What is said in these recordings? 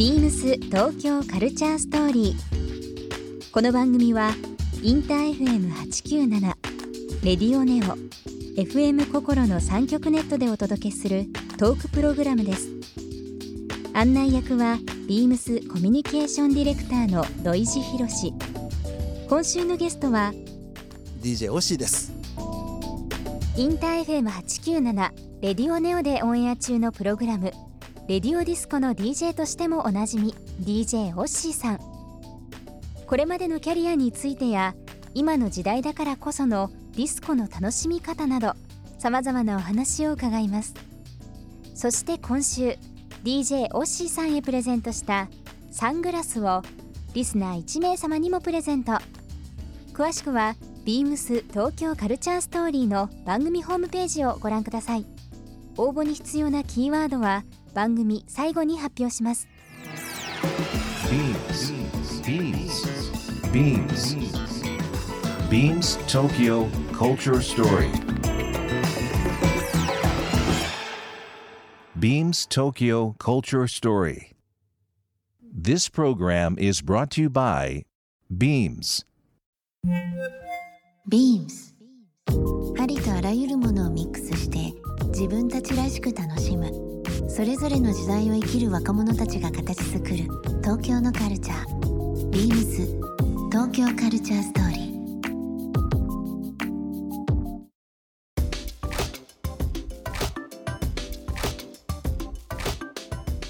ビームス東京カルチャーストーリー。この番組はインター FM897 レディオネオ FM 心の三極ネットでお届けするトークプログラムです。案内役はビームスコミュニケーションディレクターの土井博志。今週のゲストは DJ オッシーですインター FM897 レディオネオでオンエア中のプログラムレディオディスコの DJ としてもおなじみ DJ オッシーさん。これまでのキャリアについてや今の時代だからこそのディスコの楽しみ方などさまざまなお話を伺います。そして今週 DJ オッシーさんへプレゼントしたサングラスをリスナー1名様にもプレゼント。詳しくはビームス東京カルチャーストーリーの番組ホームページをご覧ください。応募に必要なキーワードは番組最後に発表します Beams. Beams. Beams. Beams Tokyo Culture Story. Beams Tokyo Culture Story. This program is brought to you by Beams. Beams ありとあらゆるものをミックスして自分たちらしく楽しむそれぞれの時代を生きる若者たちが形作る東京のカルチャー。Beams 東京カルチャーストーリー。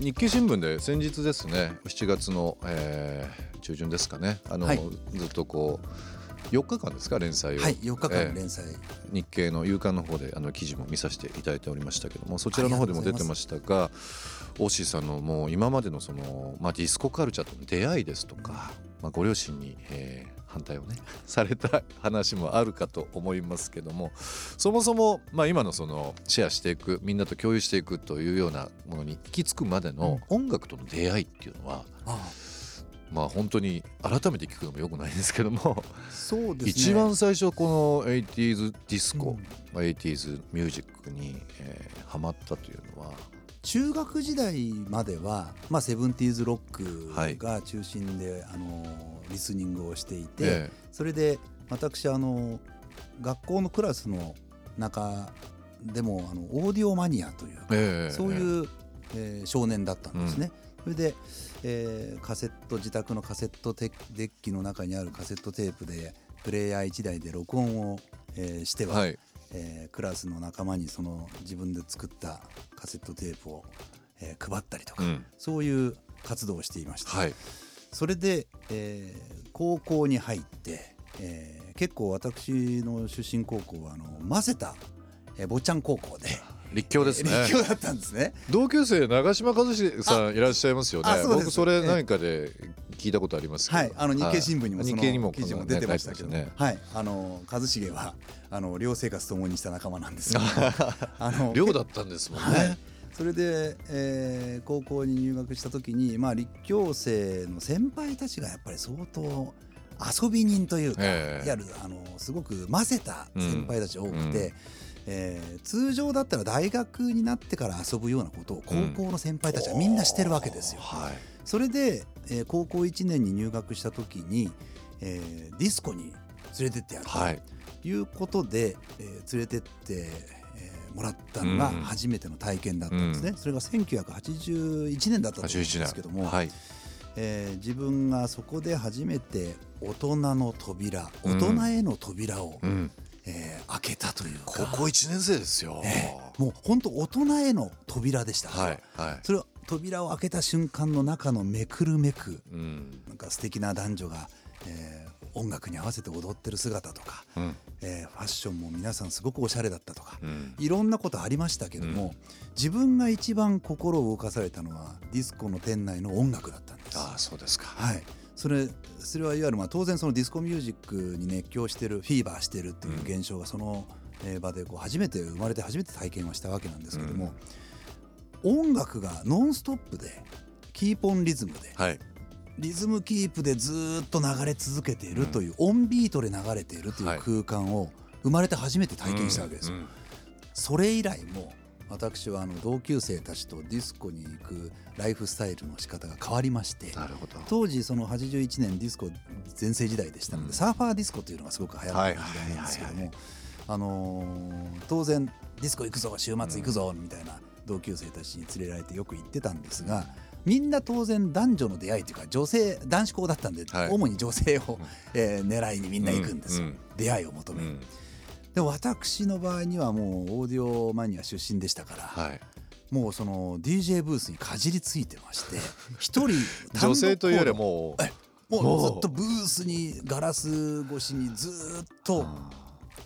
日経新聞で先日ですね7月の、えー中旬ですかね。あの、はい。ずっとこう4日間ですか連載を、はい4日えー間連載、日経の夕刊の方であの記事も見させていただいておりましたけどもそちらの方でも出てましたがオーシーさんのもう今までのその、まあ、ディスコカルチャーとの出会いですとか、まあ、ご両親に、えー反対をね された話もあるかと思いますけどもそもそも、まあ、今のそのシェアしていくみんなと共有していくというようなものに行き着くまでの音楽との出会いっていうのは、あまあ本当に改めて聞くのもよくないんですけども、あそうですね。一番最初この 80s ディスコ、うん。まあ 80s ミュージックに、えーハマったというのは中学時代までは、まあ、セブンティーズロッはい。クが中心で、あのリスニングをしていて、えそれで私あの学校のクラスの中でもあのオーディオマニアというか、ええそういう、えー少年だったんですね。それで、えーカセット自宅のカセットテデッキの中にあるカセットテープでプレイヤー1台で録音を、えーしては、はい。えークラスの仲間にその自分で作ったカセットテープを、えー配ったりとか、うん。そういう活動をしていました。はい。それで、えー高校に入って、えー結構私の出身高校はあの混ぜた、えー坊ちゃん高校で立教ですね。立教だったんですね。同級生長嶋一茂さんいらっしゃいますよね。僕それ何かで聞いたことありますはい、あの日経新聞にもその記事も出てましたけど、ね。はい、あの一茂はあの寮生活ともにした仲間なんですけど あの寮だったんですもんね、はい、それで、えー高校に入学した時に、まあ、立教生の先輩たちがやっぱり相当遊び人というか、ええ。いわゆるあのすごく混ぜた先輩たちが多くて、えー通常だったら大学になってから遊ぶようなことを高校の先輩たちはみんなしてるわけですよ。はい。それで、えー高校1年に入学した時に、えーディスコに連れてってやると。はい。いうことで、えー連れてって、えーもらったのがうん。初めての体験だったんですね、それが1981年だったん81ですけども、年はい。えー自分がそこで初めて大人の扉うん。大人への扉を、うんえー開けたというか。高校1年生ですよ、えーもう本当大人への扉でした、はいはい。それは扉を開けた瞬間の中のめくるめくうん。なんか素敵な男女が、えー音楽に合わせて踊ってる姿とか、うん。えーファッションも皆さんすごくおしゃれだったとか、うん。いろんなことありましたけども、自分が一番心を動かされたのはディスコの店内の音楽だったんです。ああそうですか。はい、それそれはいわゆるまあ当然そのディスコミュージックに熱狂してるフィーバーしてるっていう現象がそのえー場でこう初めて生まれて初めて体験はしたわけなんですけども、音楽がノンストップで keep on rhythm ではい。リズムキープでずーっと流れ続けているという、 on beat で流れているというはい。空間を生まれて初めて体験したわけですよ。うんそれ以来も私はあの同級生たちとディスコに行くライフスタイルの仕方が変わりましてなるほど。当時その81年ディスコ全盛時代でしたので、うん。サーファーディスコというのがすごく流行った時代なんですけどもあのー当然ディスコ行くぞ週末行くぞみたいな同級生たちに連れられてよく行ってたんですがみんな当然男女の出会いというか女性男子校だったんで、はい。主に女性を、えー狙いにみんな行くんですよ、うん。うん。出会いを求め、うんでも私の場合にはもうオーディオマニア出身でしたから、はい。もうその DJ ブースにかじりついてまして 一人女性というよりもえもうずっとブースにガラス越しにずっと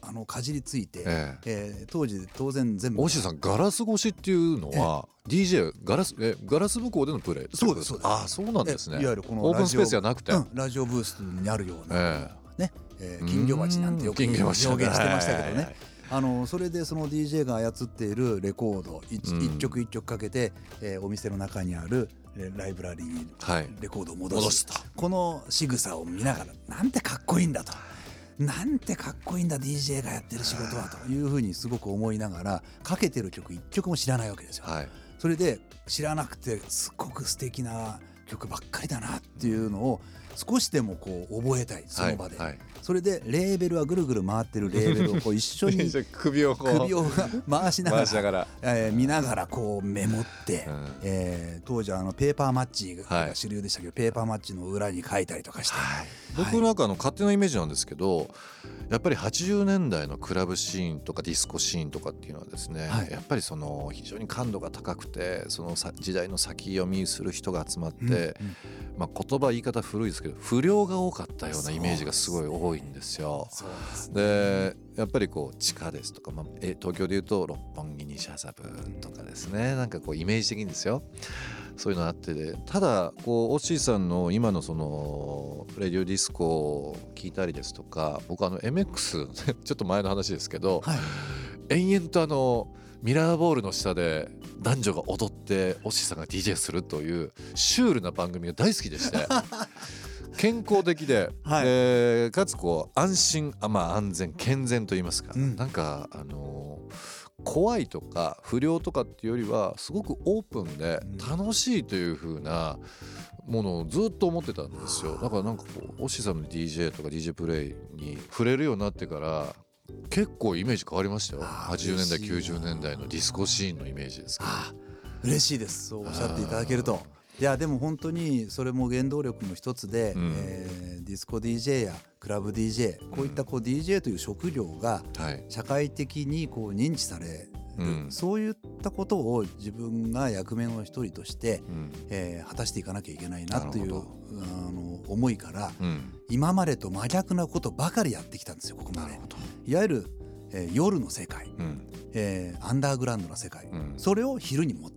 あのかじりついて、ええ。ー当時当然全部大石さんガラス越しっていうのは DJ ガラスえガラス向こうでのプレイ？そうですそうです。ああそうなんですね。えいわゆるこのオープンスペースじゃなくて、うんラジオブースにあるような、え。ね、えー金魚鉢なんてよく表現してましたけどね。はいはいはい。あのそれでその DJ が操っているレコード一,、うん。一曲一曲かけて、えーお店の中にあるえーライブラリーにはい。レコードを戻す,、戻すとこの仕草を見ながらなんてかっこいいんだと。なんてかっこいいんだ DJ がやってる仕事はというふうにすごく思いながらかけてる曲一曲も知らないわけですよ。はい。それで知らなくてすごく素敵な曲ばっかりだなっていうのを少しでもこう覚えたいその場で、はいはいそれでレーベルはぐるぐる回ってるレーベルをこう一緒に 首をこう首を回しながらなえー見ながらこうメモって、うん。えー当時あのペーパーマッチはいが主流でしたけど、ペーパーマッチの裏に書いたりとかして、僕なんかあの勝手なイメージなんですけどやっぱり80年代のクラブシーンとかディスコシーンとかっていうのはですね、はい。やっぱりその非常に感度が高くてそのさ時代の先読みする人が集まって、うんうん。まあ、言葉言い方古いですけど不良が多かったようなイメージがすごい多いんですよ。ですね。でやっぱりこう地下ですとか、まあ、え東京でいうと六本木西麻布とかですね。なんかこうイメージ的にですよ。そういうのあってでただこうオッシーさんの今のそのレディオディスコを聞いたりですとか僕あの MX ちょっと前の話ですけど、はい。延々とあのミラーボールの下で男女が踊ってオッシーさんが DJ するというシュールな番組が大好きでして 健康的で、はい。でかつこう安心あまあ安全健全と言いますか、うん。なんかあの怖いとか不良とかっていうよりはすごくオープンでうん。楽しいという風なものをずっと思ってたんですよ。だからなんかこうオッシーさんの DJ とか DJ プレイに触れるようになってから結構イメージ変わりましたよ。あー80年代嬉しいな90年代のディスコシーンのイメージですけど。あー嬉しいです。そうおっしゃっていただけるといやでも本当にそれも原動力の一つで、うん。えーディスコ DJ やクラブ DJ こういったこう DJ という職業がはい。社会的にこう認知される、うん。そういったことを自分が役目の一人として、うん。えー果たしていかなきゃいけないなというあの思いからうん。今までと真逆なことばかりやってきたんですよここまで。いわゆる、えー夜の世界、うん。えーアンダーグラウンドな世界、うん。それを昼に持っ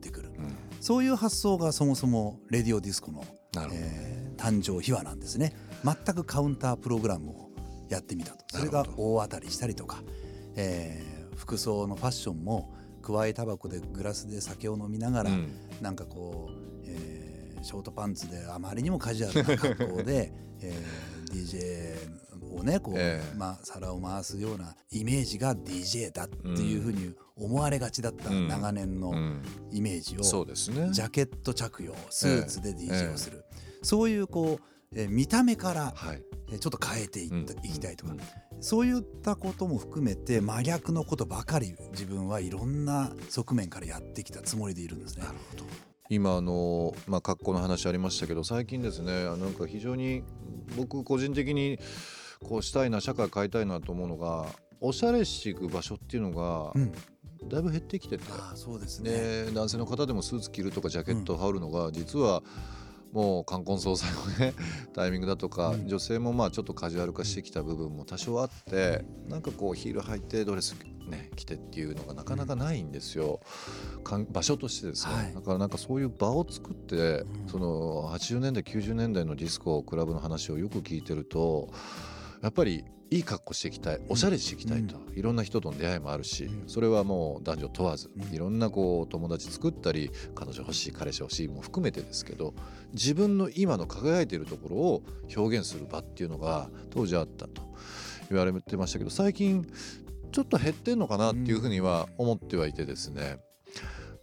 そういう発想がそもそもレディオディスコの、えー誕生秘話なんですね。全くカウンタープログラムをやってみたと。それが大当たりしたりとか、えー服装のファッションもくわえタバコでグラスで酒を飲みながら、うん。なんかこう、えーショートパンツであまりにもカジュアルな格好で、えー DJ をねこう、ええ。まあ、皿を回すようなイメージが DJ だっていうふうに思われがちだったうん。長年のうん。イメージを、ジャケット着用スーツで DJ をする、そういうこう、えー見た目から、はい。えーちょっと変えていった、うん。いきたいとか、うん。そういったことも含めて真逆のことばかり自分はいろんな側面からやってきたつもりでいるんですね。今あの、まあ、格好の話ありましたけど最近ですねあなんか非常に僕個人的にこうしたいな社会変えたいなと思うのがおしゃれしていく場所っていうのがうん、だいぶ減ってきてて、ああそうですね。で男性の方でもスーツ着るとかジャケットを羽織るのが実はもう冠婚葬祭のねタイミングだとか、うん。女性もまあちょっとカジュアル化してきた部分も多少あってなんかこうヒール履いてドレスね着てっていうのがなかなかないんですよ、場所としてですね、はい。だからなんかそういう場を作って、うん。その80年代90年代のディスコクラブの話をよく聞いてるとやっぱりいい格好していきたいおしゃれしていきたいと、いろんな人との出会いもあるし、うん。それはもう男女問わず、うん。いろんなこう友達作ったり彼女欲しい彼氏欲しいも含めてですけど自分の今の輝いているところを表現する場っていうのが当時あったと言われてましたけど最近ちょっと減ってんのかなっていうふうには思ってはいてですね、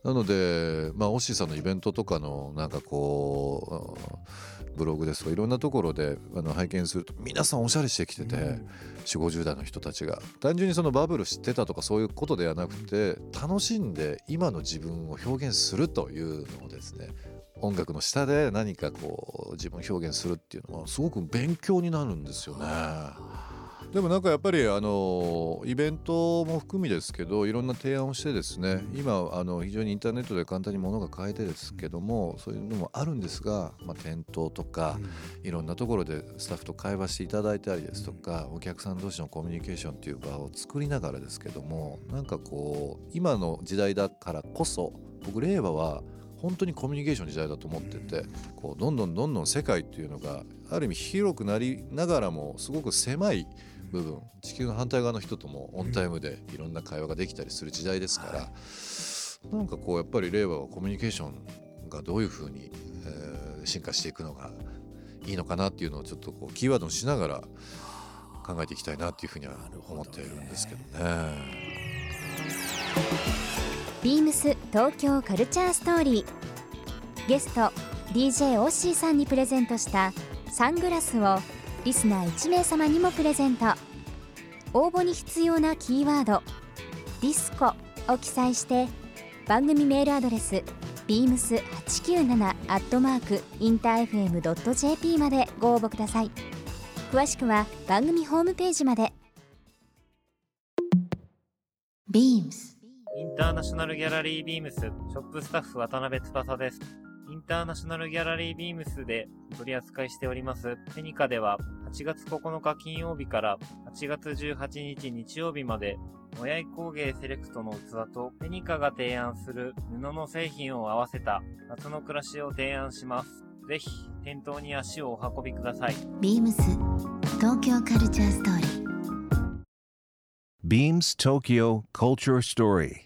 なので、まあ、オッシーさんのイベントとかのなんかこうブログですとかいろんなところであの拝見すると皆さんおしゃれしてきてて、4 5 0代の人たちが。単純にそのバブル知ってたとかそういうことではなくて楽しんで今の自分を表現するというのをですね音楽の下で何かこう自分を表現するっていうのはすごく勉強になるんですよね。でもなんかやっぱりあのイベントも含みですけどいろんな提案をしてですね今あの非常にインターネットで簡単に物が買えてですけどもそういうのもあるんですが、まあ、店頭とかいろんなところでスタッフと会話していただいたりですとかお客さん同士のコミュニケーションっていう場を作りながらですけどもなんかこう今の時代だからこそ僕令和は本当にコミュニケーションの時代だと思っててこうどんどんどんどん世界っていうのがある意味広くなりながらもすごく狭い部分地球の反対側の人ともオンタイムでいろんな会話ができたりする時代ですから、う、なんかこうやっぱり令和はコミュニケーションがどういうふうに、えー、進化していくのがいいのかなっていうのをちょっとこうキーワードにしながら考えていきたいなっていうふうには思っているんですけどね。ビームス東京カルチャーストーリー。ゲスト DJ オッシーさんにプレゼントしたサングラスをリスナー1名様にもプレゼント。応募に必要なキーワード「ディスコ」を記載して番組メールアドレス beams897 アットマークインター FM.jp までご応募ください。詳しくは番組ホームページまで。beams インターナショナルギャラリービームスショップスタッフ渡辺翼ですインターナショナルギャラリービームスで取り扱いしておりますペニカでは8月9日金曜日から8月18日日曜日まで親井工芸セレクトの器とペニカが提案する布の製品を合わせた夏の暮らしを提案します。ぜひ店頭に足をお運びください。ビームス東京カルチャーストーリー Beams Tokyo Culture Story